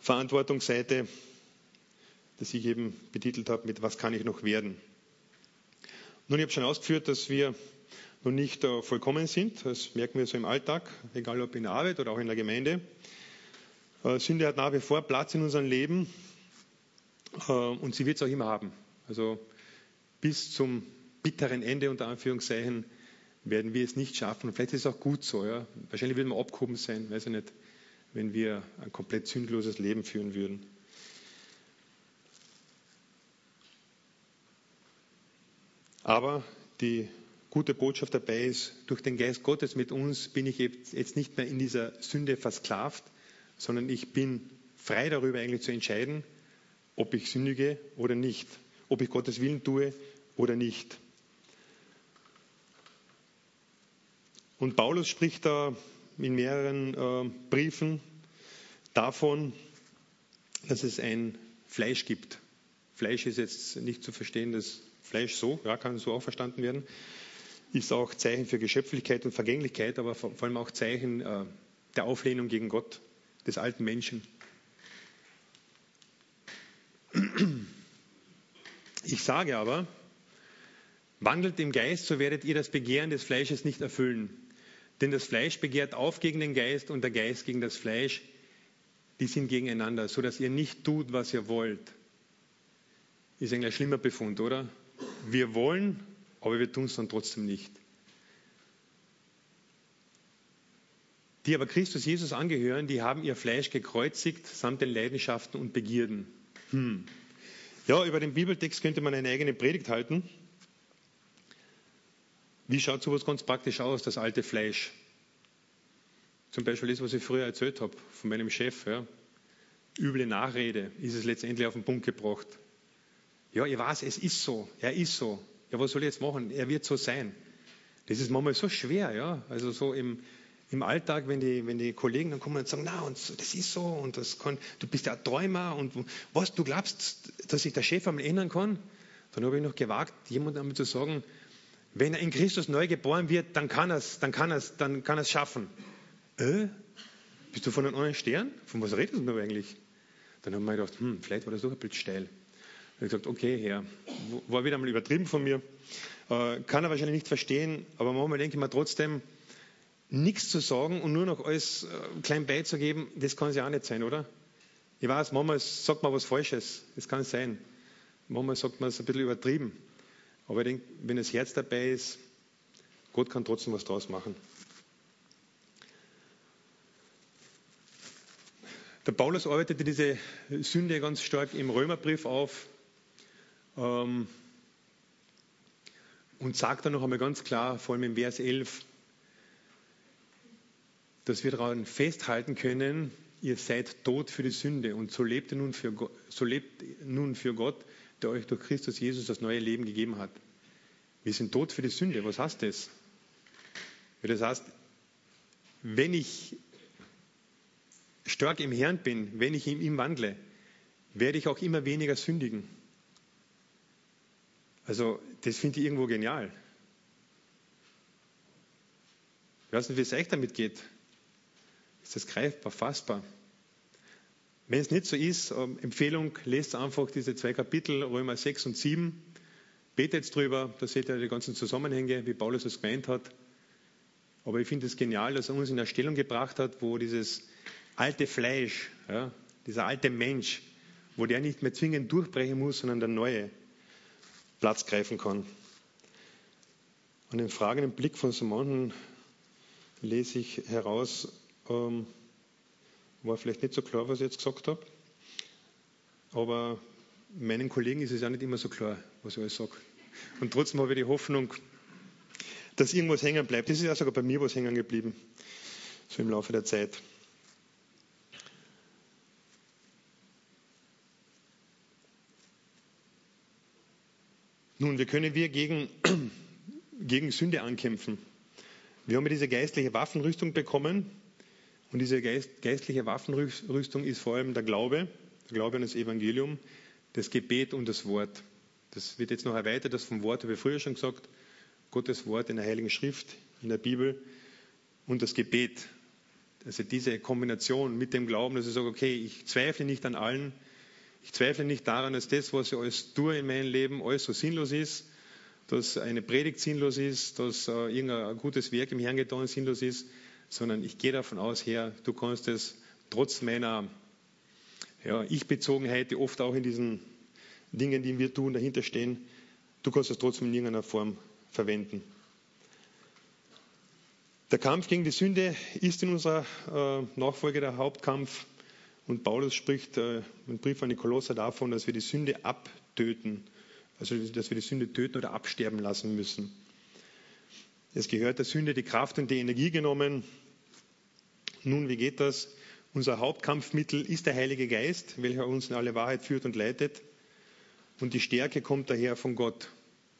Verantwortungsseite, das ich eben betitelt habe mit Was kann ich noch werden? Nun, ich habe schon ausgeführt, dass wir noch nicht vollkommen sind. Das merken wir so im Alltag, egal ob in der Arbeit oder auch in der Gemeinde. Äh, Sünde hat nach wie vor Platz in unserem Leben äh, und sie wird es auch immer haben. Also bis zum bitteren Ende unter Anführungszeichen werden wir es nicht schaffen. Und vielleicht ist es auch gut so. Ja. Wahrscheinlich würden wir abgehoben sein, weiß ich nicht, wenn wir ein komplett sündloses Leben führen würden. Aber die gute Botschaft dabei ist, durch den Geist Gottes mit uns bin ich jetzt nicht mehr in dieser Sünde versklavt, sondern ich bin frei darüber eigentlich zu entscheiden, ob ich sündige oder nicht, ob ich Gottes Willen tue oder nicht. Und Paulus spricht da in mehreren äh, Briefen davon, dass es ein Fleisch gibt. Fleisch ist jetzt nicht zu verstehen, das Fleisch so, ja, kann so auch verstanden werden, ist auch Zeichen für Geschöpflichkeit und Vergänglichkeit, aber vor, allem auch Zeichen äh, der Auflehnung gegen Gott, des alten Menschen. Ich sage aber, wandelt im Geist, so werdet ihr das Begehren des Fleisches nicht erfüllen. Denn das Fleisch begehrt auf gegen den Geist und der Geist gegen das Fleisch. Die sind gegeneinander, so dass ihr nicht tut, was ihr wollt. Ist eigentlich ein schlimmer Befund, oder? Wir wollen, aber wir tun es dann trotzdem nicht. Die aber Christus Jesus angehören, die haben ihr Fleisch gekreuzigt samt den Leidenschaften und Begierden. Hm. Ja, über den Bibeltext könnte man eine eigene Predigt halten. Wie schaut sowas ganz praktisch aus, das alte Fleisch? Zum Beispiel das, was ich früher erzählt habe von meinem Chef. Ja. Üble Nachrede ist es letztendlich auf den Punkt gebracht. Ja, ich weiß, es ist so. Er ist so. Ja, was soll ich jetzt machen? Er wird so sein. Das ist manchmal so schwer, ja. Also so im, im Alltag, wenn die, wenn die Kollegen dann kommen und sagen, na, und das ist so und das kann, du bist ja ein Träumer und was, du glaubst, dass sich der Chef einmal ändern kann? Dann habe ich noch gewagt, jemandem einmal zu sagen, wenn er in Christus neu geboren wird, dann kann er es, dann kann er es, dann kann er es schaffen. Äh? bist du von einem anderen Stern? Von was redest du eigentlich? Dann haben wir gedacht, hm, vielleicht war das doch ein bisschen steil. Dann habe ich gesagt, okay, Herr, war wieder mal übertrieben von mir. Äh, kann er wahrscheinlich nicht verstehen, aber manchmal denke ich mir trotzdem, nichts zu sagen und nur noch alles äh, klein beizugeben, das kann es ja auch nicht sein, oder? Ich weiß, manchmal sagt man was Falsches, das kann sein. Manchmal sagt man es ein bisschen übertrieben. Aber ich denke, wenn das Herz dabei ist, Gott kann trotzdem was draus machen. Der Paulus arbeitete diese Sünde ganz stark im Römerbrief auf ähm, und sagt dann noch einmal ganz klar, vor allem im Vers 11, dass wir daran festhalten können, ihr seid tot für die Sünde und so lebt, nun für so lebt nun für Gott, der euch durch Christus Jesus das neue Leben gegeben hat. Wir sind tot für die Sünde. Was heißt das? Das heißt, wenn ich stark im Herrn bin, wenn ich in ihm wandle, werde ich auch immer weniger sündigen. Also, das finde ich irgendwo genial. Ich weiß nicht, wie es euch damit geht. Ist das greifbar, fassbar? Wenn es nicht so ist, ähm, Empfehlung, lest einfach diese zwei Kapitel, Römer 6 und 7. Betet drüber, da seht ihr die ganzen Zusammenhänge, wie Paulus es gemeint hat. Aber ich finde es genial, dass er uns in eine Stellung gebracht hat, wo dieses alte Fleisch, ja, dieser alte Mensch, wo der nicht mehr zwingend durchbrechen muss, sondern der neue Platz greifen kann. An den fragenden Blick von so manchen lese ich heraus, ähm, war vielleicht nicht so klar, was ich jetzt gesagt habe. Aber meinen Kollegen ist es ja nicht immer so klar, was ich alles sage. Und trotzdem habe ich die Hoffnung, dass irgendwas hängen bleibt. Das ist ja sogar bei mir was hängen geblieben, so im Laufe der Zeit. Nun, wie können wir gegen, [clears throat] gegen Sünde ankämpfen? Wir haben ja diese geistliche Waffenrüstung bekommen, und diese geistliche Waffenrüstung ist vor allem der Glaube, der Glaube an das Evangelium, das Gebet und das Wort. Das wird jetzt noch erweitert, das vom Wort habe ich früher schon gesagt, Gottes Wort in der Heiligen Schrift, in der Bibel und das Gebet. Also diese Kombination mit dem Glauben, dass ich sage, okay, ich zweifle nicht an allen, ich zweifle nicht daran, dass das, was ich alles tue in meinem Leben, alles so sinnlos ist, dass eine Predigt sinnlos ist, dass äh, irgendein gutes Werk im Herrn getan sinnlos ist, sondern ich gehe davon aus, Herr, du kannst es trotz meiner ja, Ich-Bezogenheit, die oft auch in diesen Dingen, die wir tun, dahinter stehen, du kannst es trotzdem in irgendeiner Form verwenden. Der Kampf gegen die Sünde ist in unserer äh, Nachfolge der Hauptkampf. Und Paulus spricht äh, im Brief an die Kolosser davon, dass wir die Sünde abtöten, also dass wir die Sünde töten oder absterben lassen müssen. Es gehört der Sünde die Kraft und die Energie genommen. Nun, wie geht das? Unser Hauptkampfmittel ist der Heilige Geist, welcher uns in alle Wahrheit führt und leitet. Und die Stärke kommt daher von Gott.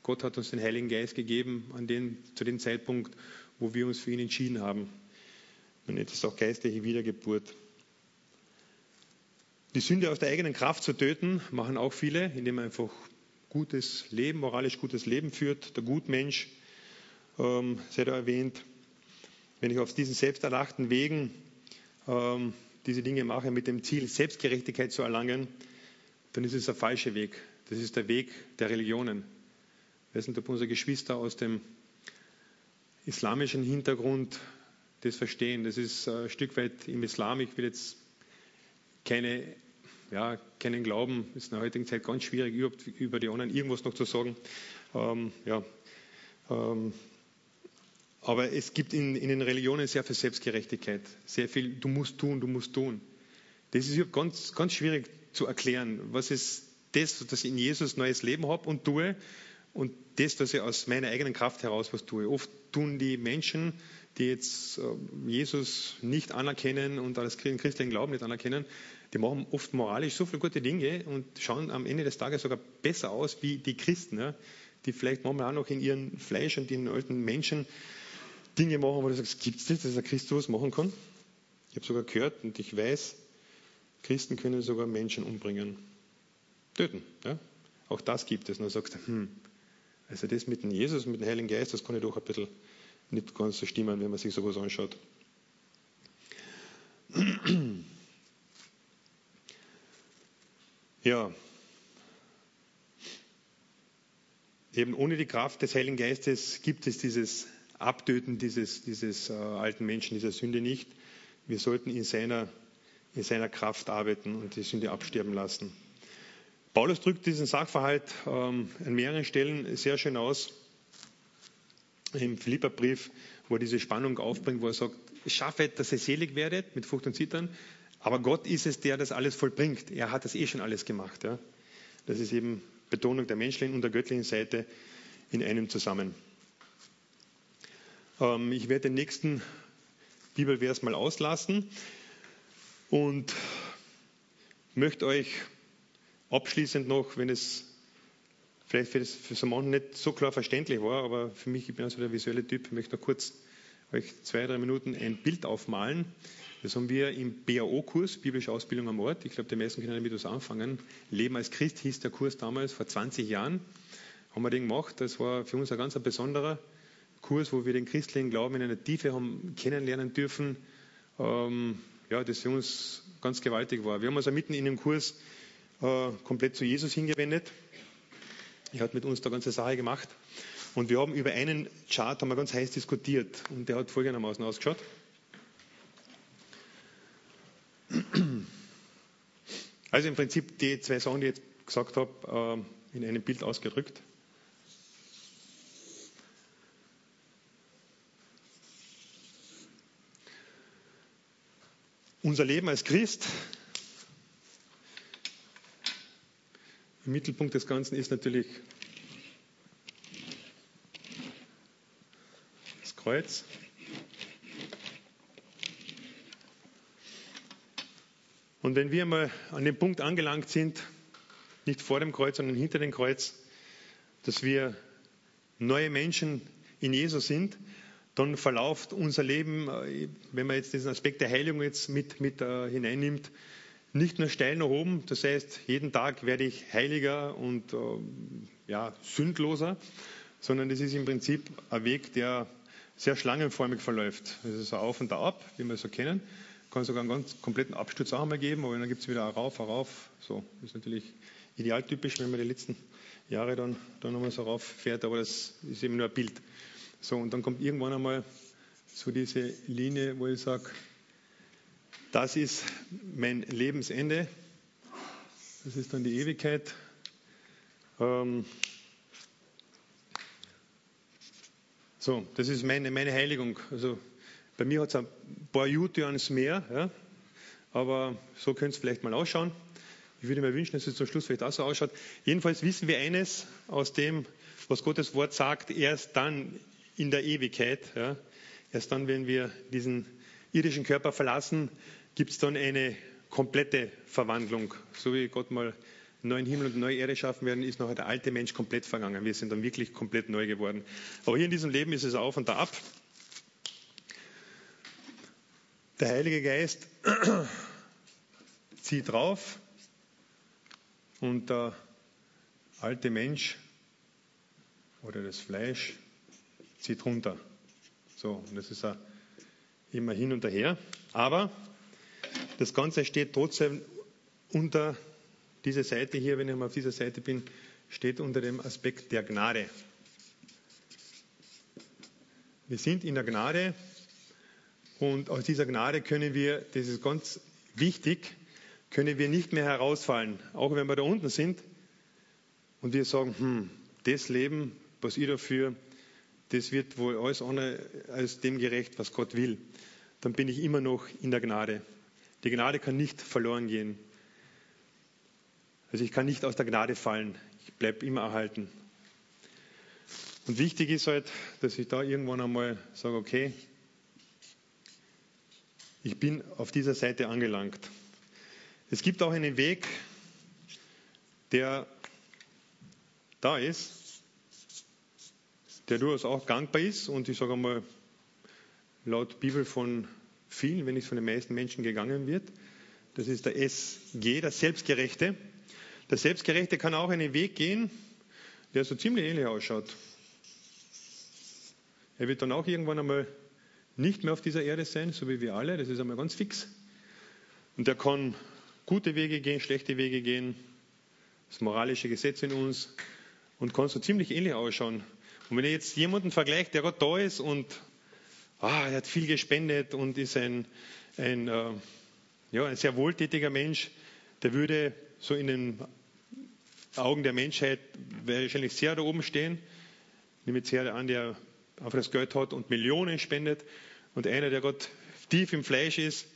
Gott hat uns den Heiligen Geist gegeben an den, zu dem Zeitpunkt, wo wir uns für ihn entschieden haben. Man nennt es auch geistliche Wiedergeburt. Die Sünde aus der eigenen Kraft zu töten, machen auch viele, indem man einfach gutes Leben, moralisch gutes Leben führt. Der Gutmensch ähm, seid ihr erwähnt. Wenn ich auf diesen selbsterlachten Wegen ähm, diese Dinge mache mit dem Ziel, Selbstgerechtigkeit zu erlangen, dann ist es der falsche Weg. Das ist der Weg der Religionen. Wir sind ob unsere Geschwister aus dem islamischen Hintergrund das verstehen. Das ist äh, ein Stück weit im Islam. Ich will jetzt keine, ja, keinen Glauben, ist in der heutigen Zeit ganz schwierig, überhaupt über die anderen irgendwas noch zu sagen. Ähm, ja, ähm, aber es gibt in, in, den Religionen sehr viel Selbstgerechtigkeit, sehr viel, du musst tun, du musst tun. Das ist ganz, ganz schwierig zu erklären. Was ist das, dass ich in Jesus neues Leben habe und tue und das, dass ich aus meiner eigenen Kraft heraus was tue. Oft tun die Menschen, die jetzt äh, Jesus nicht anerkennen und das christlichen Glauben nicht anerkennen, die machen oft moralisch so viele gute Dinge und schauen am Ende des Tages sogar besser aus wie die Christen, die vielleicht manchmal auch noch in ihrem Fleisch und in den alten Menschen Dinge machen, wo du sagst, gibt es das, dass ein Christ sowas machen kann? Ich habe sogar gehört und ich weiß, Christen können sogar Menschen umbringen. Töten. Ja? Auch das gibt es. Und dann sagst du, hm, also das mit dem Jesus, mit dem Heiligen Geist, das kann ich doch ein bisschen nicht ganz so stimmen, wenn man sich sowas anschaut. [clears throat] Ja, eben ohne die Kraft des Heiligen Geistes gibt es dieses Abtöten dieses, dieses äh, alten Menschen, dieser Sünde nicht. Wir sollten in seiner, in seiner Kraft arbeiten und die Sünde absterben lassen. Paulus drückt diesen Sachverhalt ähm, an mehreren Stellen sehr schön aus. Im Philipperbrief, wo er diese Spannung aufbringt, wo er sagt, schaffe, dass ihr selig werdet mit Frucht und Zittern, aber Gott ist es, der das alles vollbringt. Er hat das eh schon alles gemacht. Ja. Das ist eben Betonung der menschlichen und der göttlichen Seite in einem zusammen. Ähm, ich werde den nächsten Bibelvers mal auslassen und möchte euch abschließend noch, wenn es vielleicht für, das, für so manchen nicht so klar verständlich war, aber für mich, ich bin also der visuelle Typ, möchte noch kurz euch zwei, drei Minuten ein Bild aufmalen. Das haben wir im BAO-Kurs, Biblische Ausbildung am Ort. Ich glaube, die meisten können damit was anfangen. Leben als Christ hieß der Kurs damals, vor 20 Jahren haben wir den gemacht. Das war für uns ein ganz besonderer Kurs, wo wir den christlichen Glauben in einer Tiefe haben kennenlernen dürfen. Ähm, ja, das für uns ganz gewaltig war. Wir haben uns also mitten in dem Kurs äh, komplett zu Jesus hingewendet. Er hat mit uns da ganze Sache gemacht. Und wir haben über einen Chart haben wir ganz heiß diskutiert. Und der hat folgendermaßen ausgeschaut. Also im Prinzip die zwei Sachen, die ich jetzt gesagt habe, äh, in einem Bild ausgedrückt. Unser Leben als Christ, im Mittelpunkt des Ganzen ist natürlich das Kreuz. Und wenn wir mal an dem Punkt angelangt sind, nicht vor dem Kreuz, sondern hinter dem Kreuz, dass wir neue Menschen in Jesus sind, dann verläuft unser Leben, äh, wenn man jetzt diesen Aspekt der Heilung jetzt mit, mit uh, hineinnimmt, nicht nur steil nach oben. Das heißt, jeden Tag werde ich heiliger und uh, ja, sündloser, sondern es ist im Prinzip ein Weg, der sehr schlangenförmig verläuft. Es ist ein Auf und Ab, wie wir es so kennen. Kann sogar einen ganz kompletten Absturz auch mal geben, aber dann gibt es wieder ein Rauf, ein Rauf. So, ist natürlich idealtypisch, wenn man die letzten Jahre dann, dann nochmal so rauf fährt, aber das ist eben nur ein Bild. So, und dann kommt irgendwann einmal so diese Linie, wo ich sage, das ist mein Lebensende, das ist dann die Ewigkeit. Ähm so, das ist meine, meine Heiligung. Also bei mir hat es ein paar U-Turns mehr, ja, aber so könnte es vielleicht mal ausschauen. Ich würde mir wünschen, dass es zum Schluss vielleicht auch so ausschaut. Jedenfalls wissen wir eines aus dem, was Gottes Wort sagt, erst dann in der Ewigkeit, ja, erst dann, wenn wir diesen irdischen Körper verlassen, gibt es dann eine komplette Verwandlung. So wie Gott mal neuen Himmel und neue Erde schaffen werden, ist noch der alte Mensch komplett vergangen. Wir sind dann wirklich komplett neu geworden. Aber hier in diesem Leben ist es auf und da ab. Der Heilige Geist zieht drauf und der alte Mensch oder das Fleisch zieht runter. So, und das ist immer hin und her. Aber das Ganze steht trotzdem unter dieser Seite hier, wenn ich mal auf dieser Seite bin, steht unter dem Aspekt der Gnade. Wir sind in der Gnade und aus dieser Gnade können wir, das ist ganz wichtig, können wir nicht mehr herausfallen. Auch wenn wir da unten sind und wir sagen, hm, das Leben, was ich dafür, das wird wohl alles andere als dem gerecht, was Gott will. Dann bin ich immer noch in der Gnade. Die Gnade kann nicht verloren gehen. Also ich kann nicht aus der Gnade fallen. Ich bleibe immer erhalten. Und wichtig ist halt, dass ich da irgendwann einmal sage, okay, ich bin auf dieser Seite angelangt. Es gibt auch einen Weg, der da ist, der durchaus auch gangbar ist und ich sage einmal, laut Bibel von vielen, wenn nicht von den meisten Menschen gegangen wird. Das ist der SG, der Selbstgerechte. Der Selbstgerechte kann auch einen Weg gehen, der so ziemlich ähnlich ausschaut. Er wird dann auch irgendwann einmal nicht mehr auf dieser Erde sein, so wie wir alle, das ist einmal ganz fix. Und der kann gute Wege gehen, schlechte Wege gehen, das moralische Gesetz in uns und kann so ziemlich ähnlich ausschauen. Und wenn ihr jetzt jemanden vergleicht, der gerade da ist und ah, er hat viel gespendet und ist ein, ein, äh, ja, ein sehr wohltätiger Mensch, der würde so in den Augen der Menschheit wahrscheinlich sehr da oben stehen. Nehme jetzt her an, der auf das Geld hat und Millionen spendet. Und einer, der gerade tief im Fleisch ist,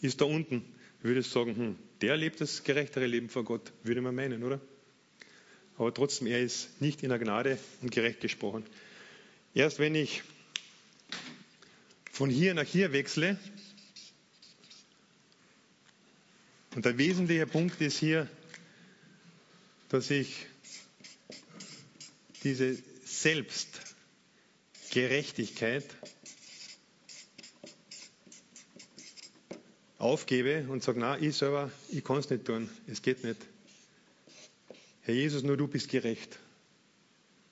ist da unten. Ich würde sagen, hm, der lebt das gerechtere Leben vor Gott, würde man meinen, oder? Aber trotzdem, er ist nicht in der Gnade und gerecht gesprochen. Erst wenn ich von hier nach hier wechsle, und der wesentliche Punkt ist hier, dass ich diese Selbstgerechtigkeit aufgebe und sage, na, ich selber, ich kann es nicht tun, es geht nicht. Herr Jesus, nur du bist gerecht.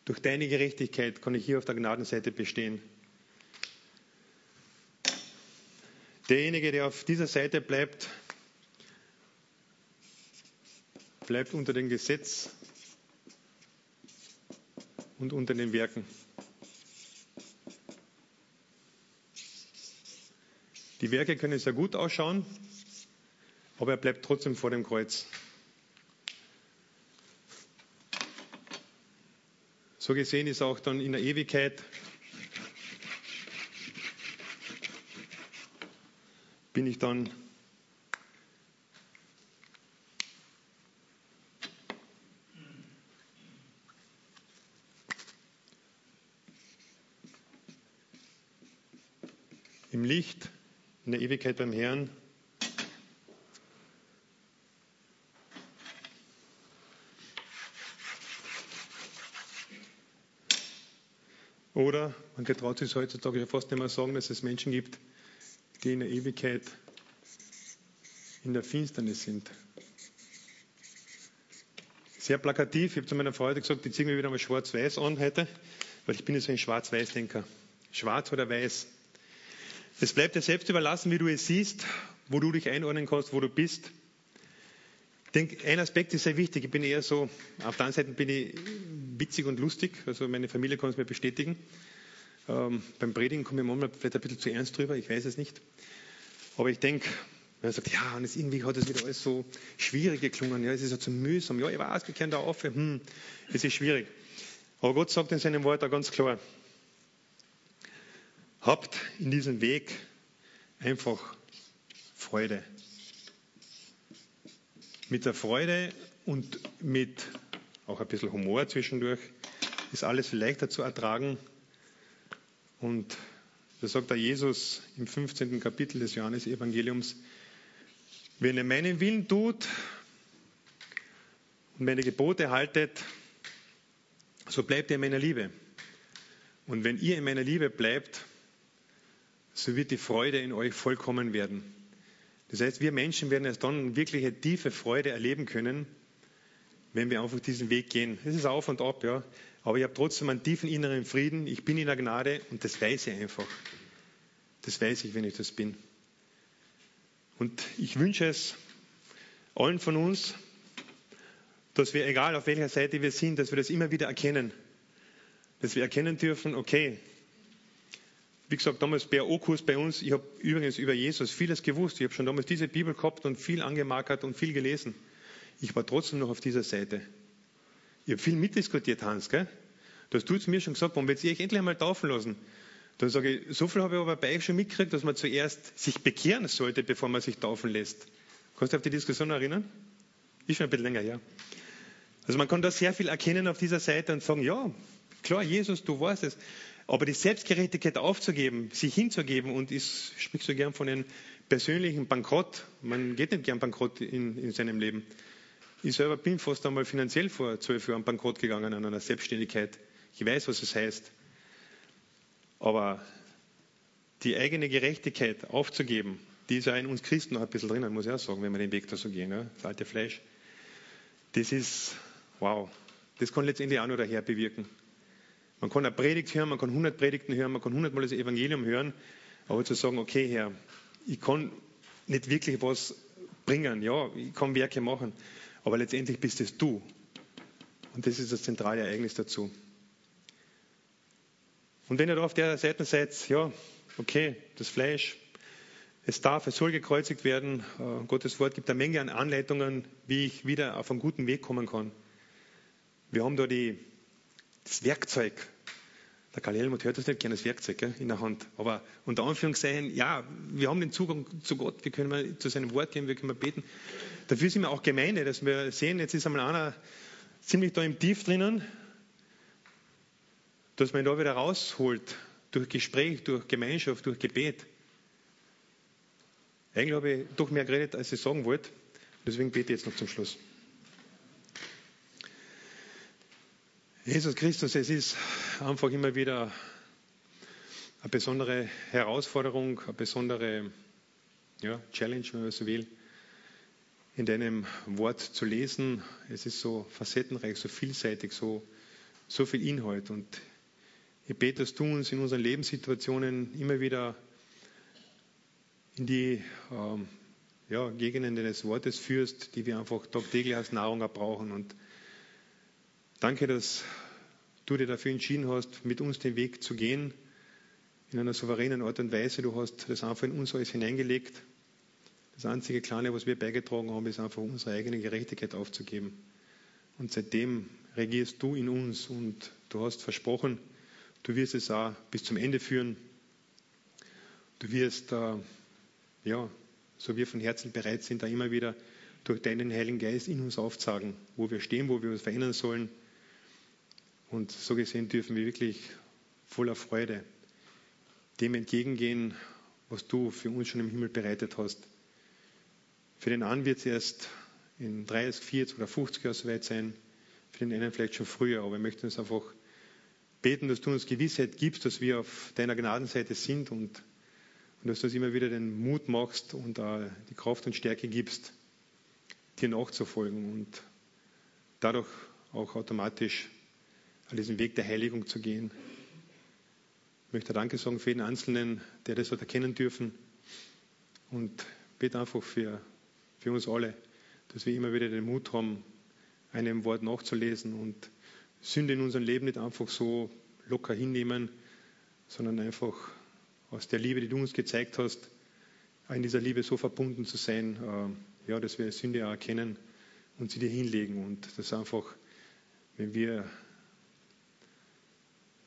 Durch deine Gerechtigkeit kann ich hier auf der Gnadenseite bestehen. Derjenige, der auf dieser Seite bleibt, bleibt unter dem Gesetz und unter den Werken. Die Werke können sehr gut ausschauen, aber er bleibt trotzdem vor dem Kreuz. So gesehen ist auch dann in der Ewigkeit bin ich dann im Licht in der Ewigkeit beim Herrn. Oder man getraut sich heutzutage ja fast nicht mehr sagen, dass es Menschen gibt, die in der Ewigkeit in der Finsternis sind. Sehr plakativ. Ich habe zu meiner Frau heute gesagt, die ziehen mir wieder mal schwarz-weiß an heute, weil ich bin ja so ein Schwarz-Weiß-Denker. Schwarz oder weiß. Es bleibt dir selbst überlassen, wie du es siehst, wo du dich einordnen kannst, wo du bist. Ich denke, ein Aspekt ist sehr wichtig. Ich bin eher so, auf der einen Seite bin ich witzig und lustig, also meine Familie kann es mir bestätigen. Ähm, beim Predigen komme ich manchmal vielleicht ein bisschen zu ernst drüber, ich weiß es nicht. Aber ich denke, wenn man sagt, ja, und es irgendwie hat es wieder alles so schwierig geklungen, ja, es ist ja zu mühsam, ja, ich weiß, wir können da auf, hm, es ist schwierig. Aber Gott sagt in seinem Wort auch ganz klar, Habt in diesem Weg einfach Freude. Mit der Freude und mit auch ein bisschen Humor zwischendurch ist alles viel leichter zu ertragen. Und da sagt der Jesus im 15. Kapitel des Johannesevangeliums, wenn ihr meinen Willen tut und meine Gebote haltet, so bleibt ihr in meiner Liebe. Und wenn ihr in meiner Liebe bleibt, so wird die Freude in euch vollkommen werden. Das heißt, wir Menschen werden erst dann wirklich eine tiefe Freude erleben können, wenn wir einfach diesen Weg gehen. Es ist auf und ab, ja. Aber ich habe trotzdem einen tiefen inneren Frieden. Ich bin in der Gnade und das weiß ich einfach. Das weiß ich, wenn ich das bin. Und ich wünsche es allen von uns, dass wir, egal auf welcher Seite wir sind, dass wir das immer wieder erkennen. Dass wir erkennen dürfen, okay, wie gesagt, damals BRO-Kurs bei uns. Ich habe übrigens über Jesus vieles gewusst. Ich habe schon damals diese Bibel gehabt und viel angemarkert und viel gelesen. Ich war trotzdem noch auf dieser Seite. Ich habe viel mitdiskutiert, Hans. Gell? Das tut mir schon gesagt, warum wird ihr euch endlich einmal taufen lassen? Dann sage ich, so viel habe ich aber bei euch schon mitgekriegt, dass man zuerst sich bekehren sollte, bevor man sich taufen lässt. Kannst du auf die Diskussion erinnern? Ist schon ein bisschen länger, ja. Also man kann da sehr viel erkennen auf dieser Seite und sagen, ja, klar, Jesus, du weißt es. Aber die Selbstgerechtigkeit aufzugeben, sich hinzugeben, und ich spreche so gern von einem persönlichen Bankrott, man geht nicht gern bankrott in, in seinem Leben. Ich selber bin fast einmal finanziell vor zwölf Jahren bankrott gegangen an einer Selbstständigkeit. Ich weiß, was es heißt. Aber die eigene Gerechtigkeit aufzugeben, die ist ja in uns Christen noch ein bisschen drinnen, muss ich auch sagen, wenn wir den Weg da so gehen, das alte Fleisch. Das ist, wow, das kann letztendlich auch nur der Herr bewirken. Man kann eine Predigt hören, man kann 100 Predigten hören, man kann 100 Mal das Evangelium hören, aber zu sagen, okay, Herr, ich kann nicht wirklich was bringen. Ja, ich kann Werke machen, aber letztendlich bist es du. Und das ist das zentrale Ereignis dazu. Und wenn ihr da auf der Seite seid, ja, okay, das Fleisch, es darf, es soll gekreuzigt werden. Äh, Gottes Wort gibt eine Menge an Anleitungen, wie ich wieder auf einen guten Weg kommen kann. Wir haben da die, das Werkzeug. Der Karl Helmut hört das nicht gerne, das Werkzeug gell, in der Hand. Aber unter Anführungszeichen, ja, wir haben den Zugang zu Gott, wir können zu seinem Wort gehen, wir können beten. Dafür sind wir auch Gemeinde, dass wir sehen, jetzt ist einmal einer ziemlich da im Tief drinnen, dass man ihn da wieder rausholt, durch Gespräch, durch Gemeinschaft, durch Gebet. Eigentlich habe ich doch mehr geredet, als ich sagen wollte. Deswegen bete ich jetzt noch zum Schluss. Jesus Christus, es ist einfach immer wieder eine besondere Herausforderung, eine besondere ja, Challenge, wenn man so will, in deinem Wort zu lesen. Es ist so facettenreich, so vielseitig, so, so viel Inhalt. Und ich bete, dass du uns in unseren Lebenssituationen immer wieder in die ähm, ja, Gegenden deines Wortes führst, die wir einfach tagtäglich als Nahrung brauchen. Und danke, dass du dir dafür entschieden hast, mit uns den Weg zu gehen, in einer souveränen Art und Weise. Du hast das einfach in uns alles hineingelegt. Das einzige Kleine, was wir beigetragen haben, ist einfach unsere eigene Gerechtigkeit aufzugeben. Und seitdem regierst du in uns und du hast versprochen, du wirst es auch bis zum Ende führen. Du wirst äh, ja, so wir von Herzen bereit sind, da immer wieder durch deinen Heiligen Geist in uns aufzeigen, wo wir stehen, wo wir uns verändern sollen. Und so gesehen dürfen wir wirklich voller Freude dem entgegengehen, was du für uns schon im Himmel bereitet hast. Für den einen wird es erst in 30, 40 oder 50 Jahren soweit sein, für den einen vielleicht schon früher, aber wir möchten uns einfach beten, dass du uns Gewissheit gibst, dass wir auf deiner Gnadenseite sind und und dass du uns immer wieder den Mut machst und äh, die Kraft und Stärke gibst, dir nachzufolgen und dadurch auch automatisch an diesen Weg der Heiligung zu gehen. Ich möchte Danke sagen für jeden Einzelnen, der das hat erkennen dürfen und bete einfach für, für uns alle, dass wir immer wieder den Mut haben, einem Wort nachzulesen und Sünde in unserem Leben nicht einfach so locker hinnehmen, sondern einfach aus der Liebe, die du uns gezeigt hast, in dieser Liebe so verbunden zu sein, äh, ja, dass wir Sünde erkennen und sie dir hinlegen. Und das einfach, wenn wir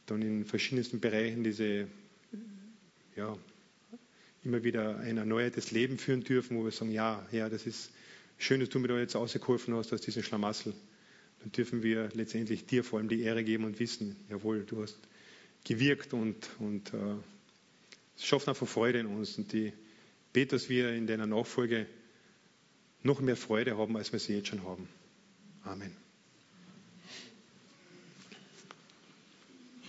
dann in verschiedensten Bereichen diese, ja, immer wieder ein erneuertes Leben führen dürfen, wo wir sagen, ja, ja, das ist schön, dass du mir da jetzt ausgeholfen hast aus diesem Schlamassel. Dann dürfen wir letztendlich dir vor allem die Ehre geben und wissen, jawohl, du hast gewirkt und, und uh, es schafft einfach Freude in uns und die bete, dass wir in deiner Nachfolge noch mehr Freude haben, als wir sie jetzt schon haben. Amen.